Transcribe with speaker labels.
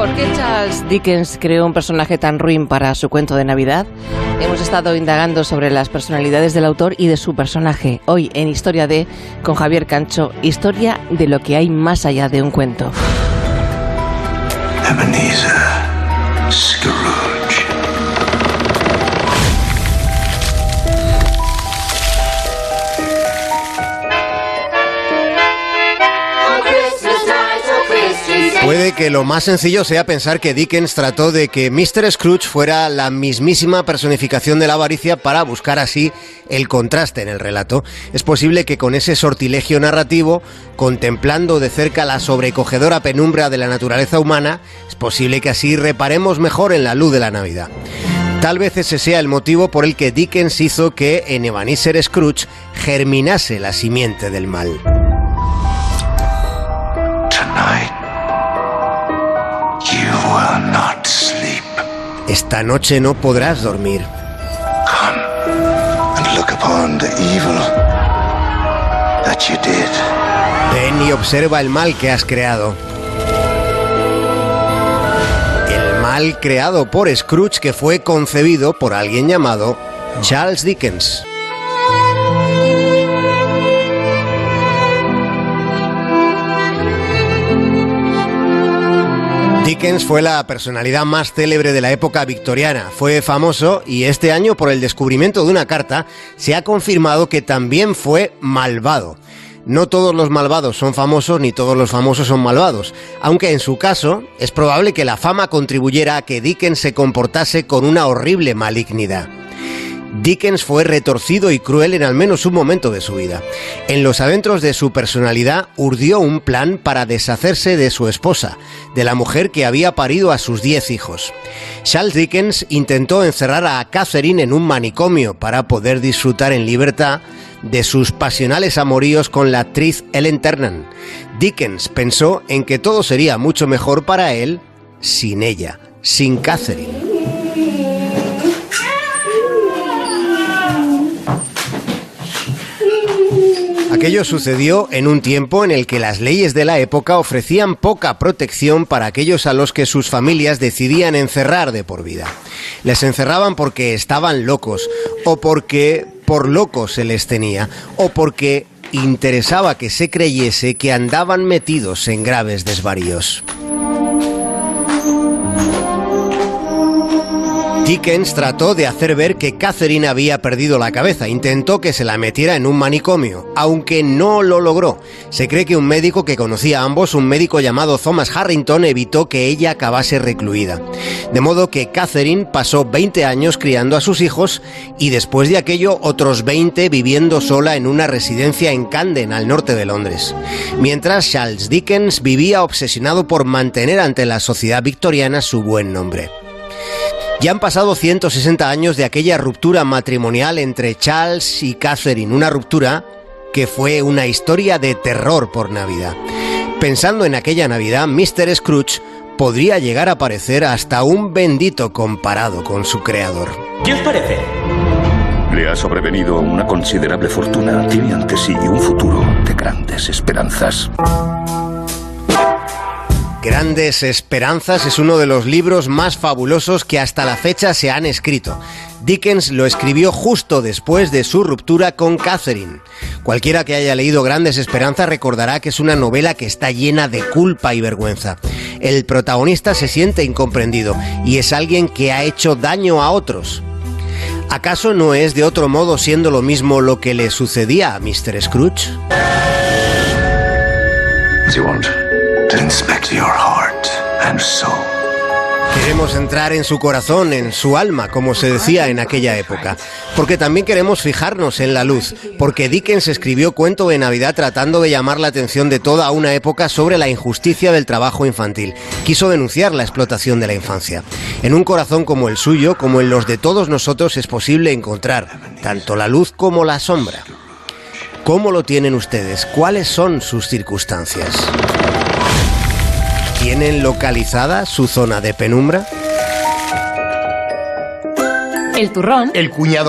Speaker 1: ¿Por qué Charles Dickens creó un personaje tan ruin para su cuento de Navidad? Hemos estado indagando sobre las personalidades del autor y de su personaje. Hoy en Historia de, con Javier Cancho, historia de lo que hay más allá de un cuento.
Speaker 2: Ebenezer Scrooge.
Speaker 3: Puede que lo más sencillo sea pensar que Dickens trató de que Mr. Scrooge fuera la mismísima personificación de la avaricia para buscar así el contraste en el relato. Es posible que con ese sortilegio narrativo, contemplando de cerca la sobrecogedora penumbra de la naturaleza humana, es posible que así reparemos mejor en la luz de la Navidad. Tal vez ese sea el motivo por el que Dickens hizo que en Ebenezer Scrooge germinase la simiente del mal. Esta noche no podrás dormir.
Speaker 2: Come and look upon the evil that you did.
Speaker 3: Ven y observa el mal que has creado. El mal creado por Scrooge que fue concebido por alguien llamado Charles Dickens. Dickens fue la personalidad más célebre de la época victoriana. Fue famoso y este año por el descubrimiento de una carta se ha confirmado que también fue malvado. No todos los malvados son famosos ni todos los famosos son malvados, aunque en su caso es probable que la fama contribuyera a que Dickens se comportase con una horrible malignidad. Dickens fue retorcido y cruel en al menos un momento de su vida. En los adentros de su personalidad urdió un plan para deshacerse de su esposa, de la mujer que había parido a sus diez hijos. Charles Dickens intentó encerrar a Catherine en un manicomio para poder disfrutar en libertad de sus pasionales amoríos con la actriz Ellen Ternan. Dickens pensó en que todo sería mucho mejor para él sin ella, sin Catherine. Aquello sucedió en un tiempo en el que las leyes de la época ofrecían poca protección para aquellos a los que sus familias decidían encerrar de por vida. Les encerraban porque estaban locos, o porque por locos se les tenía, o porque interesaba que se creyese que andaban metidos en graves desvaríos. Dickens trató de hacer ver que Catherine había perdido la cabeza, intentó que se la metiera en un manicomio, aunque no lo logró. Se cree que un médico que conocía a ambos, un médico llamado Thomas Harrington, evitó que ella acabase recluida. De modo que Catherine pasó 20 años criando a sus hijos y después de aquello otros 20 viviendo sola en una residencia en Camden, al norte de Londres. Mientras Charles Dickens vivía obsesionado por mantener ante la sociedad victoriana su buen nombre. Ya han pasado 160 años de aquella ruptura matrimonial entre Charles y Catherine, una ruptura que fue una historia de terror por Navidad. Pensando en aquella Navidad, Mr. Scrooge podría llegar a parecer hasta un bendito comparado con su creador.
Speaker 4: ¿Qué os parece?
Speaker 5: Le ha sobrevenido una considerable fortuna. Tiene ante sí un futuro de grandes esperanzas.
Speaker 3: Grandes Esperanzas es uno de los libros más fabulosos que hasta la fecha se han escrito. Dickens lo escribió justo después de su ruptura con Catherine. Cualquiera que haya leído Grandes Esperanzas recordará que es una novela que está llena de culpa y vergüenza. El protagonista se siente incomprendido y es alguien que ha hecho daño a otros. ¿Acaso no es de otro modo siendo lo mismo lo que le sucedía a Mr. Scrooge?
Speaker 2: Inspect your heart and soul.
Speaker 3: Queremos entrar en su corazón, en su alma, como se decía en aquella época. Porque también queremos fijarnos en la luz. Porque Dickens escribió Cuento de Navidad tratando de llamar la atención de toda una época sobre la injusticia del trabajo infantil. Quiso denunciar la explotación de la infancia. En un corazón como el suyo, como en los de todos nosotros, es posible encontrar tanto la luz como la sombra. ¿Cómo lo tienen ustedes? ¿Cuáles son sus circunstancias? ¿Tienen localizada su zona de penumbra?
Speaker 1: El turrón
Speaker 6: El cuñado